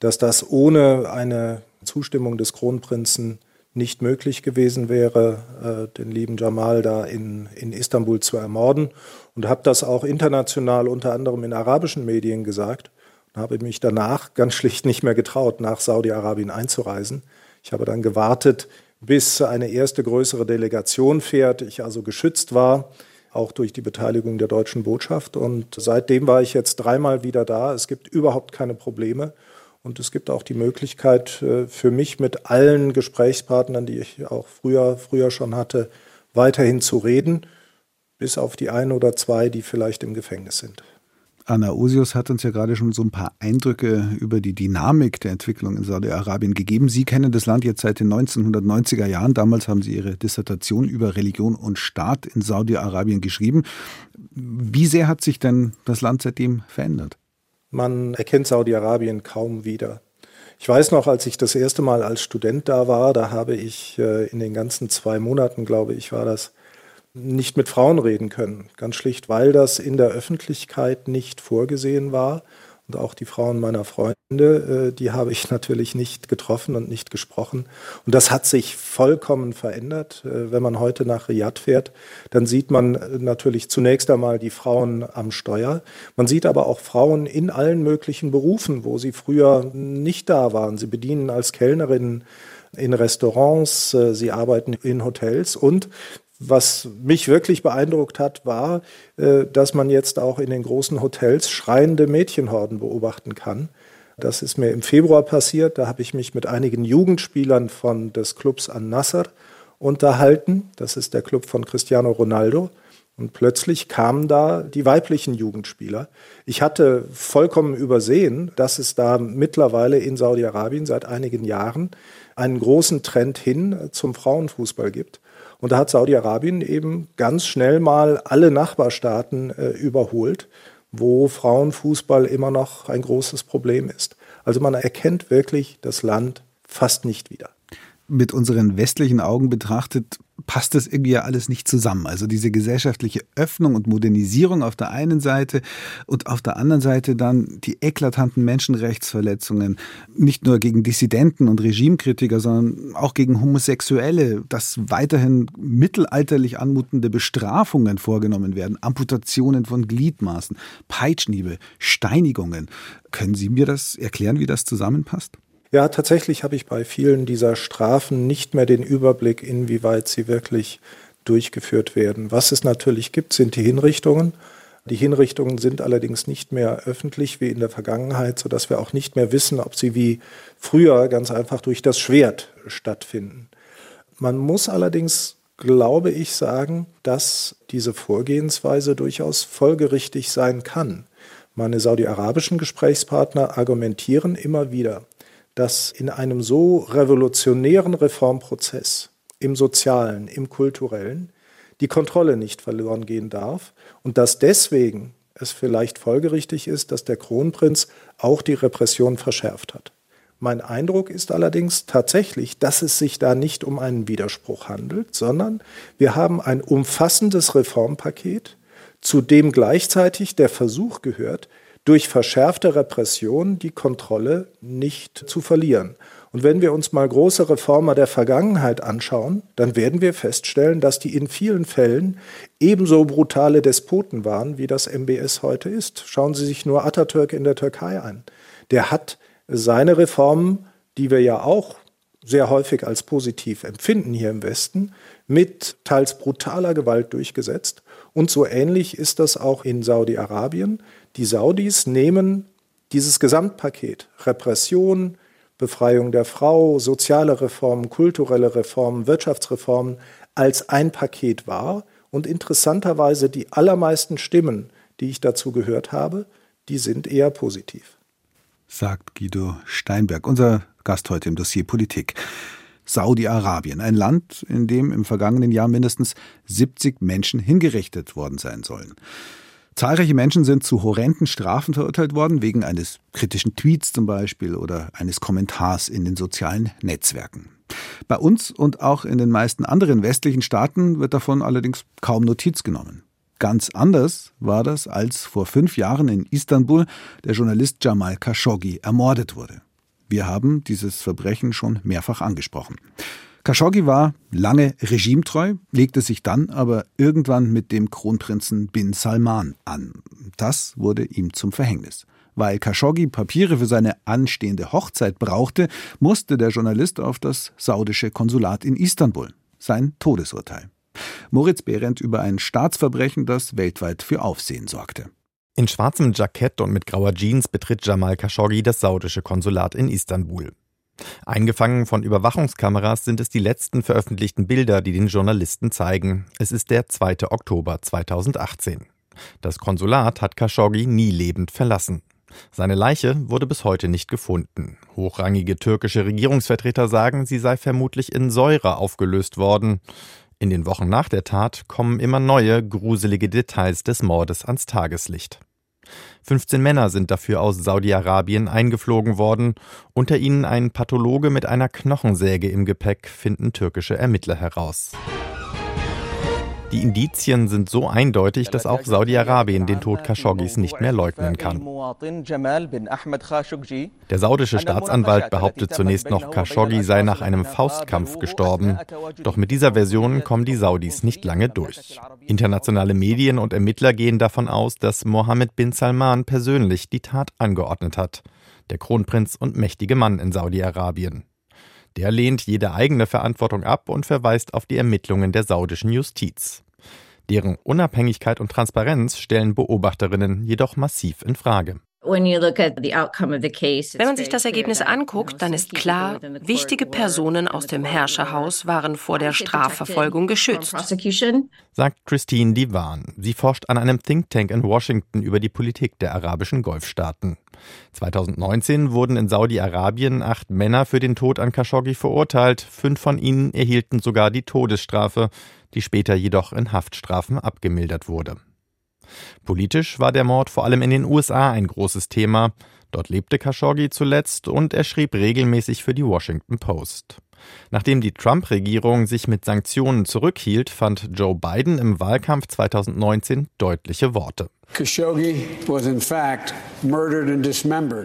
dass das ohne eine Zustimmung des Kronprinzen nicht möglich gewesen wäre, äh, den lieben Jamal da in, in Istanbul zu ermorden. Und habe das auch international, unter anderem in arabischen Medien gesagt. Und habe mich danach ganz schlicht nicht mehr getraut, nach Saudi-Arabien einzureisen. Ich habe dann gewartet, bis eine erste größere Delegation fährt, ich also geschützt war auch durch die Beteiligung der deutschen Botschaft. Und seitdem war ich jetzt dreimal wieder da. Es gibt überhaupt keine Probleme. Und es gibt auch die Möglichkeit äh, für mich mit allen Gesprächspartnern, die ich auch früher, früher schon hatte, weiterhin zu reden, bis auf die ein oder zwei, die vielleicht im Gefängnis sind. Anna Osius hat uns ja gerade schon so ein paar Eindrücke über die Dynamik der Entwicklung in Saudi-Arabien gegeben. Sie kennen das Land jetzt seit den 1990er Jahren. Damals haben Sie Ihre Dissertation über Religion und Staat in Saudi-Arabien geschrieben. Wie sehr hat sich denn das Land seitdem verändert? Man erkennt Saudi-Arabien kaum wieder. Ich weiß noch, als ich das erste Mal als Student da war, da habe ich äh, in den ganzen zwei Monaten, glaube ich, war das, nicht mit Frauen reden können. Ganz schlicht, weil das in der Öffentlichkeit nicht vorgesehen war. Und auch die Frauen meiner Freunde, äh, die habe ich natürlich nicht getroffen und nicht gesprochen. Und das hat sich vollkommen verändert. Äh, wenn man heute nach Riyadh fährt, dann sieht man äh, natürlich zunächst einmal die Frauen am Steuer. Man sieht aber auch Frauen in allen möglichen Berufen, wo sie früher nicht da waren. Sie bedienen als Kellnerinnen in Restaurants, sie arbeiten in Hotels und was mich wirklich beeindruckt hat, war, äh, dass man jetzt auch in den großen Hotels schreiende Mädchenhorden beobachten kann. Das ist mir im Februar passiert. Da habe ich mich mit einigen Jugendspielern von des Clubs An-Nasser unterhalten. Das ist der Club von Cristiano Ronaldo. Und plötzlich kamen da die weiblichen Jugendspieler. Ich hatte vollkommen übersehen, dass es da mittlerweile in Saudi-Arabien seit einigen Jahren einen großen Trend hin zum Frauenfußball gibt. Und da hat Saudi-Arabien eben ganz schnell mal alle Nachbarstaaten äh, überholt, wo Frauenfußball immer noch ein großes Problem ist. Also man erkennt wirklich das Land fast nicht wieder mit unseren westlichen Augen betrachtet, passt das irgendwie ja alles nicht zusammen. Also diese gesellschaftliche Öffnung und Modernisierung auf der einen Seite und auf der anderen Seite dann die eklatanten Menschenrechtsverletzungen, nicht nur gegen Dissidenten und Regimekritiker, sondern auch gegen Homosexuelle, dass weiterhin mittelalterlich anmutende Bestrafungen vorgenommen werden, Amputationen von Gliedmaßen, Peitschniebe, Steinigungen. Können Sie mir das erklären, wie das zusammenpasst? Ja, tatsächlich habe ich bei vielen dieser Strafen nicht mehr den Überblick, inwieweit sie wirklich durchgeführt werden. Was es natürlich gibt, sind die Hinrichtungen. Die Hinrichtungen sind allerdings nicht mehr öffentlich wie in der Vergangenheit, sodass wir auch nicht mehr wissen, ob sie wie früher ganz einfach durch das Schwert stattfinden. Man muss allerdings, glaube ich, sagen, dass diese Vorgehensweise durchaus folgerichtig sein kann. Meine saudi-arabischen Gesprächspartner argumentieren immer wieder, dass in einem so revolutionären Reformprozess im sozialen, im kulturellen die Kontrolle nicht verloren gehen darf und dass deswegen es vielleicht folgerichtig ist, dass der Kronprinz auch die Repression verschärft hat. Mein Eindruck ist allerdings tatsächlich, dass es sich da nicht um einen Widerspruch handelt, sondern wir haben ein umfassendes Reformpaket, zu dem gleichzeitig der Versuch gehört, durch verschärfte Repression die Kontrolle nicht zu verlieren. Und wenn wir uns mal große Reformer der Vergangenheit anschauen, dann werden wir feststellen, dass die in vielen Fällen ebenso brutale Despoten waren, wie das MBS heute ist. Schauen Sie sich nur Atatürk in der Türkei an. Der hat seine Reformen, die wir ja auch sehr häufig als positiv empfinden hier im Westen, mit teils brutaler Gewalt durchgesetzt. Und so ähnlich ist das auch in Saudi-Arabien. Die Saudis nehmen dieses Gesamtpaket Repression, Befreiung der Frau, soziale Reformen, kulturelle Reformen, Wirtschaftsreformen als ein Paket wahr. Und interessanterweise die allermeisten Stimmen, die ich dazu gehört habe, die sind eher positiv sagt Guido Steinberg, unser Gast heute im Dossier Politik. Saudi-Arabien, ein Land, in dem im vergangenen Jahr mindestens 70 Menschen hingerichtet worden sein sollen. Zahlreiche Menschen sind zu horrenden Strafen verurteilt worden, wegen eines kritischen Tweets zum Beispiel oder eines Kommentars in den sozialen Netzwerken. Bei uns und auch in den meisten anderen westlichen Staaten wird davon allerdings kaum Notiz genommen. Ganz anders war das, als vor fünf Jahren in Istanbul der Journalist Jamal Khashoggi ermordet wurde. Wir haben dieses Verbrechen schon mehrfach angesprochen. Khashoggi war lange regimetreu, legte sich dann aber irgendwann mit dem Kronprinzen bin Salman an. Das wurde ihm zum Verhängnis. Weil Khashoggi Papiere für seine anstehende Hochzeit brauchte, musste der Journalist auf das saudische Konsulat in Istanbul. Sein Todesurteil. Moritz Behrendt über ein Staatsverbrechen, das weltweit für Aufsehen sorgte. In schwarzem Jackett und mit grauer Jeans betritt Jamal Khashoggi das saudische Konsulat in Istanbul. Eingefangen von Überwachungskameras sind es die letzten veröffentlichten Bilder, die den Journalisten zeigen. Es ist der 2. Oktober 2018. Das Konsulat hat Khashoggi nie lebend verlassen. Seine Leiche wurde bis heute nicht gefunden. Hochrangige türkische Regierungsvertreter sagen, sie sei vermutlich in Säure aufgelöst worden. In den Wochen nach der Tat kommen immer neue, gruselige Details des Mordes ans Tageslicht. 15 Männer sind dafür aus Saudi-Arabien eingeflogen worden, unter ihnen ein Pathologe mit einer Knochensäge im Gepäck, finden türkische Ermittler heraus. Die Indizien sind so eindeutig, dass auch Saudi-Arabien den Tod Khashoggis nicht mehr leugnen kann. Der saudische Staatsanwalt behauptet zunächst noch, Khashoggi sei nach einem Faustkampf gestorben. Doch mit dieser Version kommen die Saudis nicht lange durch. Internationale Medien und Ermittler gehen davon aus, dass Mohammed bin Salman persönlich die Tat angeordnet hat. Der Kronprinz und mächtige Mann in Saudi-Arabien. Der lehnt jede eigene Verantwortung ab und verweist auf die Ermittlungen der saudischen Justiz. Deren Unabhängigkeit und Transparenz stellen Beobachterinnen jedoch massiv in Frage. Wenn man sich das Ergebnis anguckt, dann ist klar, wichtige Personen aus dem Herrscherhaus waren vor der Strafverfolgung geschützt. Sagt Christine Divan. Sie forscht an einem Think Tank in Washington über die Politik der arabischen Golfstaaten. 2019 wurden in Saudi-Arabien acht Männer für den Tod an Khashoggi verurteilt. Fünf von ihnen erhielten sogar die Todesstrafe, die später jedoch in Haftstrafen abgemildert wurde. Politisch war der Mord vor allem in den USA ein großes Thema. Dort lebte Khashoggi zuletzt und er schrieb regelmäßig für die Washington Post. Nachdem die Trump-Regierung sich mit Sanktionen zurückhielt, fand Joe Biden im Wahlkampf 2019 deutliche Worte.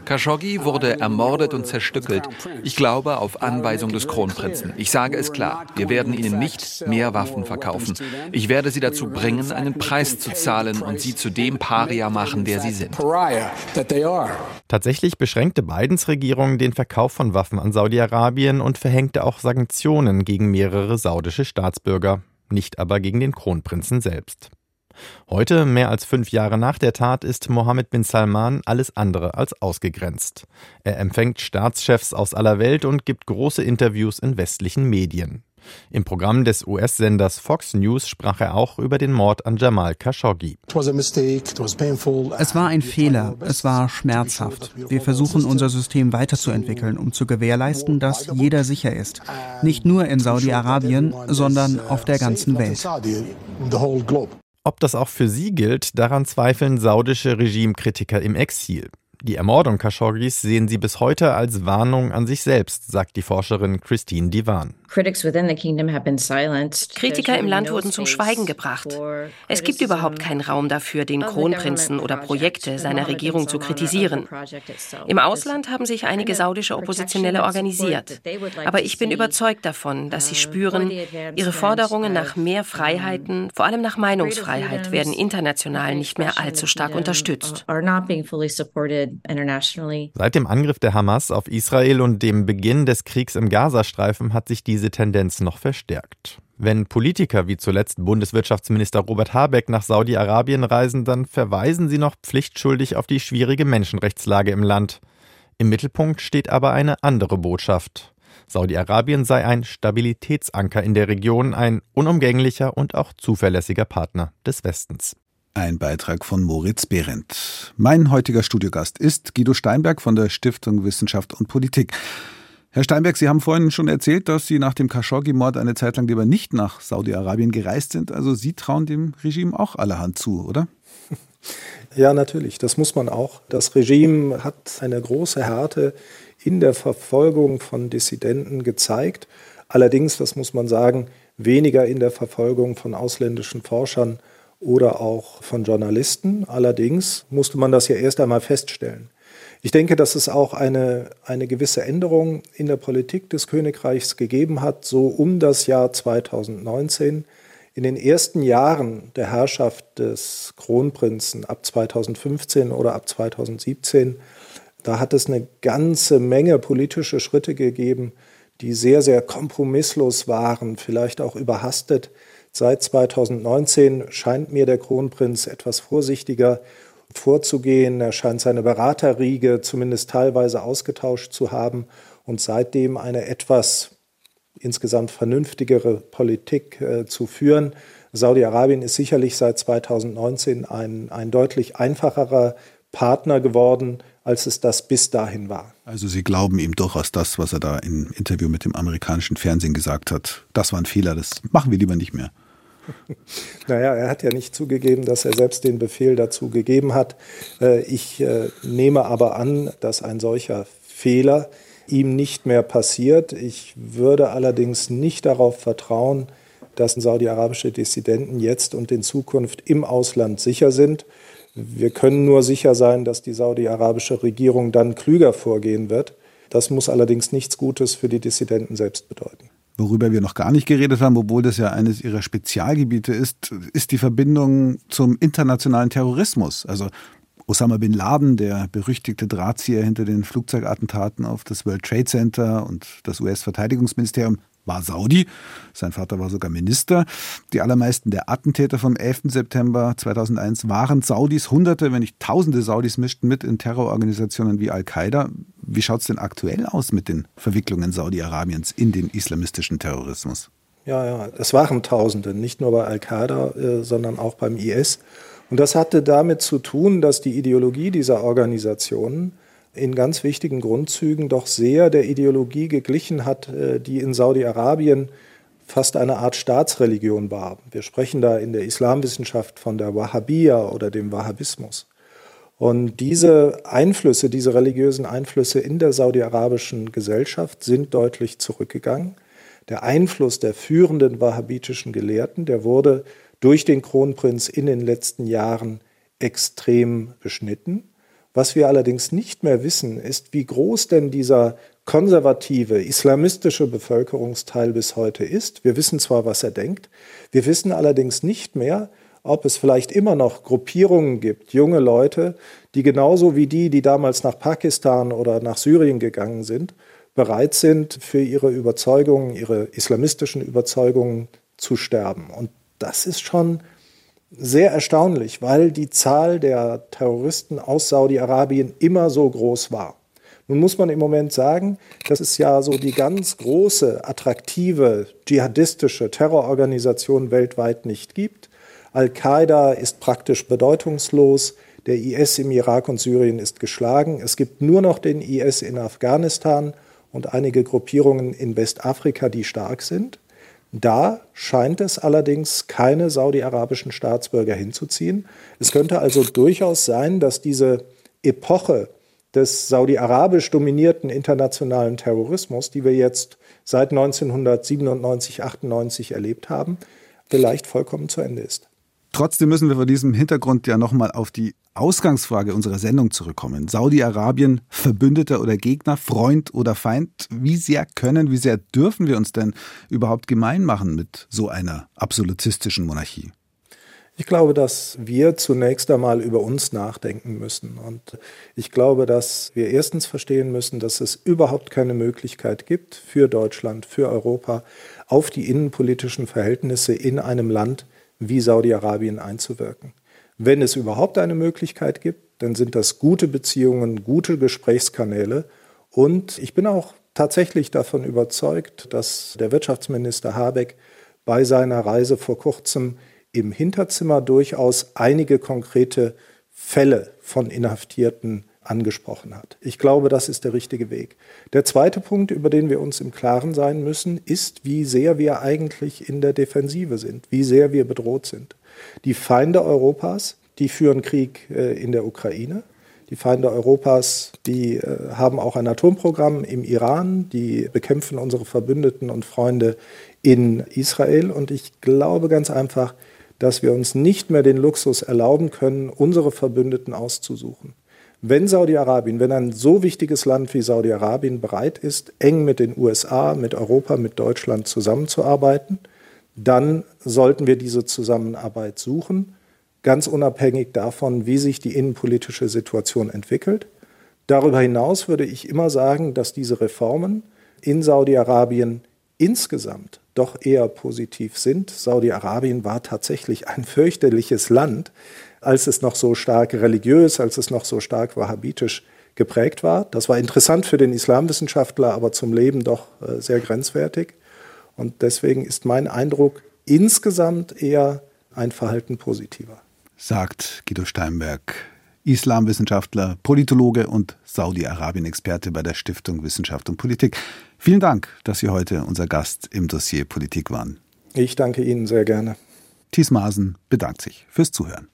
Khashoggi wurde ermordet und zerstückelt. Ich glaube auf Anweisung des Kronprinzen. Ich sage es klar, wir werden ihnen nicht mehr Waffen verkaufen. Ich werde sie dazu bringen, einen Preis zu zahlen und sie zu dem Paria machen, der sie sind. Tatsächlich beschränkte Bidens Regierung den Verkauf von Waffen an Saudi-Arabien und verhängte auch Sanktionen gegen mehrere saudische Staatsbürger, nicht aber gegen den Kronprinzen selbst. Heute, mehr als fünf Jahre nach der Tat, ist Mohammed bin Salman alles andere als ausgegrenzt. Er empfängt Staatschefs aus aller Welt und gibt große Interviews in westlichen Medien. Im Programm des US-Senders Fox News sprach er auch über den Mord an Jamal Khashoggi. Es war ein Fehler, es war schmerzhaft. Wir versuchen unser System weiterzuentwickeln, um zu gewährleisten, dass jeder sicher ist. Nicht nur in Saudi-Arabien, sondern auf der ganzen Welt. Ob das auch für sie gilt, daran zweifeln saudische Regimekritiker im Exil. Die Ermordung Khashoggis sehen sie bis heute als Warnung an sich selbst, sagt die Forscherin Christine Divan. Kritiker im Land wurden zum Schweigen gebracht. Es gibt überhaupt keinen Raum dafür, den Kronprinzen oder Projekte seiner Regierung zu kritisieren. Im Ausland haben sich einige saudische Oppositionelle organisiert. Aber ich bin überzeugt davon, dass sie spüren, ihre Forderungen nach mehr Freiheiten, vor allem nach Meinungsfreiheit, werden international nicht mehr allzu stark unterstützt. Seit dem Angriff der Hamas auf Israel und dem Beginn des Kriegs im Gazastreifen hat sich diese Tendenz noch verstärkt. Wenn Politiker wie zuletzt Bundeswirtschaftsminister Robert Habeck nach Saudi-Arabien reisen, dann verweisen sie noch pflichtschuldig auf die schwierige Menschenrechtslage im Land. Im Mittelpunkt steht aber eine andere Botschaft. Saudi-Arabien sei ein Stabilitätsanker in der Region, ein unumgänglicher und auch zuverlässiger Partner des Westens. Ein Beitrag von Moritz Behrendt. Mein heutiger Studiogast ist Guido Steinberg von der Stiftung Wissenschaft und Politik. Herr Steinberg, Sie haben vorhin schon erzählt, dass Sie nach dem Khashoggi-Mord eine Zeit lang lieber nicht nach Saudi-Arabien gereist sind. Also Sie trauen dem Regime auch allerhand zu, oder? Ja, natürlich. Das muss man auch. Das Regime hat eine große Härte in der Verfolgung von Dissidenten gezeigt. Allerdings, das muss man sagen, weniger in der Verfolgung von ausländischen Forschern oder auch von Journalisten. Allerdings musste man das ja erst einmal feststellen. Ich denke, dass es auch eine, eine gewisse Änderung in der Politik des Königreichs gegeben hat, so um das Jahr 2019. In den ersten Jahren der Herrschaft des Kronprinzen ab 2015 oder ab 2017, da hat es eine ganze Menge politische Schritte gegeben, die sehr, sehr kompromisslos waren, vielleicht auch überhastet. Seit 2019 scheint mir der Kronprinz etwas vorsichtiger vorzugehen. Er scheint seine Beraterriege zumindest teilweise ausgetauscht zu haben und seitdem eine etwas insgesamt vernünftigere Politik äh, zu führen. Saudi-Arabien ist sicherlich seit 2019 ein, ein deutlich einfacherer Partner geworden, als es das bis dahin war. Also Sie glauben ihm durchaus das, was er da im Interview mit dem amerikanischen Fernsehen gesagt hat. Das war ein Fehler, das machen wir lieber nicht mehr. Naja, er hat ja nicht zugegeben, dass er selbst den Befehl dazu gegeben hat. Äh, ich äh, nehme aber an, dass ein solcher Fehler ihm nicht mehr passiert. Ich würde allerdings nicht darauf vertrauen, dass saudi-arabische Dissidenten jetzt und in Zukunft im Ausland sicher sind. Wir können nur sicher sein, dass die saudi-arabische Regierung dann klüger vorgehen wird. Das muss allerdings nichts Gutes für die Dissidenten selbst bedeuten. Worüber wir noch gar nicht geredet haben, obwohl das ja eines ihrer Spezialgebiete ist, ist die Verbindung zum internationalen Terrorismus. Also Osama bin Laden, der berüchtigte Drahtzieher hinter den Flugzeugattentaten auf das World Trade Center und das US-Verteidigungsministerium, war Saudi. Sein Vater war sogar Minister. Die allermeisten der Attentäter vom 11. September 2001 waren Saudis. Hunderte, wenn nicht Tausende Saudis mischten mit in Terrororganisationen wie Al-Qaida. Wie schaut es denn aktuell aus mit den Verwicklungen Saudi-Arabiens in den islamistischen Terrorismus? Ja, ja, es waren Tausende, nicht nur bei Al-Qaida, äh, sondern auch beim IS. Und das hatte damit zu tun, dass die Ideologie dieser Organisationen in ganz wichtigen Grundzügen doch sehr der Ideologie geglichen hat, äh, die in Saudi-Arabien fast eine Art Staatsreligion war. Wir sprechen da in der Islamwissenschaft von der Wahhabiyya oder dem Wahhabismus. Und diese Einflüsse, diese religiösen Einflüsse in der saudi-arabischen Gesellschaft sind deutlich zurückgegangen. Der Einfluss der führenden wahhabitischen Gelehrten, der wurde durch den Kronprinz in den letzten Jahren extrem beschnitten. Was wir allerdings nicht mehr wissen, ist, wie groß denn dieser konservative, islamistische Bevölkerungsteil bis heute ist. Wir wissen zwar, was er denkt, wir wissen allerdings nicht mehr, ob es vielleicht immer noch Gruppierungen gibt, junge Leute, die genauso wie die, die damals nach Pakistan oder nach Syrien gegangen sind, bereit sind, für ihre Überzeugungen, ihre islamistischen Überzeugungen zu sterben. Und das ist schon sehr erstaunlich, weil die Zahl der Terroristen aus Saudi-Arabien immer so groß war. Nun muss man im Moment sagen, dass es ja so die ganz große, attraktive, dschihadistische Terrororganisation weltweit nicht gibt. Al-Qaida ist praktisch bedeutungslos. Der IS im Irak und Syrien ist geschlagen. Es gibt nur noch den IS in Afghanistan und einige Gruppierungen in Westafrika, die stark sind. Da scheint es allerdings keine saudi-arabischen Staatsbürger hinzuziehen. Es könnte also durchaus sein, dass diese Epoche des saudi-arabisch dominierten internationalen Terrorismus, die wir jetzt seit 1997, 98 erlebt haben, vielleicht vollkommen zu Ende ist. Trotzdem müssen wir vor diesem Hintergrund ja nochmal auf die Ausgangsfrage unserer Sendung zurückkommen. Saudi-Arabien, Verbündeter oder Gegner, Freund oder Feind? Wie sehr können, wie sehr dürfen wir uns denn überhaupt gemein machen mit so einer absolutistischen Monarchie? Ich glaube, dass wir zunächst einmal über uns nachdenken müssen. Und ich glaube, dass wir erstens verstehen müssen, dass es überhaupt keine Möglichkeit gibt für Deutschland, für Europa, auf die innenpolitischen Verhältnisse in einem Land wie Saudi-Arabien einzuwirken. Wenn es überhaupt eine Möglichkeit gibt, dann sind das gute Beziehungen, gute Gesprächskanäle. Und ich bin auch tatsächlich davon überzeugt, dass der Wirtschaftsminister Habeck bei seiner Reise vor kurzem im Hinterzimmer durchaus einige konkrete Fälle von Inhaftierten angesprochen hat. Ich glaube, das ist der richtige Weg. Der zweite Punkt, über den wir uns im Klaren sein müssen, ist, wie sehr wir eigentlich in der Defensive sind, wie sehr wir bedroht sind. Die Feinde Europas, die führen Krieg äh, in der Ukraine. Die Feinde Europas, die äh, haben auch ein Atomprogramm im Iran, die bekämpfen unsere Verbündeten und Freunde in Israel. Und ich glaube ganz einfach, dass wir uns nicht mehr den Luxus erlauben können, unsere Verbündeten auszusuchen. Wenn Saudi-Arabien, wenn ein so wichtiges Land wie Saudi-Arabien bereit ist, eng mit den USA, mit Europa, mit Deutschland zusammenzuarbeiten, dann sollten wir diese Zusammenarbeit suchen, ganz unabhängig davon, wie sich die innenpolitische Situation entwickelt. Darüber hinaus würde ich immer sagen, dass diese Reformen in Saudi-Arabien insgesamt doch eher positiv sind. Saudi-Arabien war tatsächlich ein fürchterliches Land, als es noch so stark religiös, als es noch so stark wahhabitisch geprägt war. Das war interessant für den Islamwissenschaftler, aber zum Leben doch äh, sehr grenzwertig. Und deswegen ist mein Eindruck insgesamt eher ein Verhalten positiver. Sagt Guido Steinberg, Islamwissenschaftler, Politologe und Saudi-Arabien-Experte bei der Stiftung Wissenschaft und Politik. Vielen Dank, dass Sie heute unser Gast im Dossier Politik waren. Ich danke Ihnen sehr gerne. Thies Maasen bedankt sich fürs Zuhören.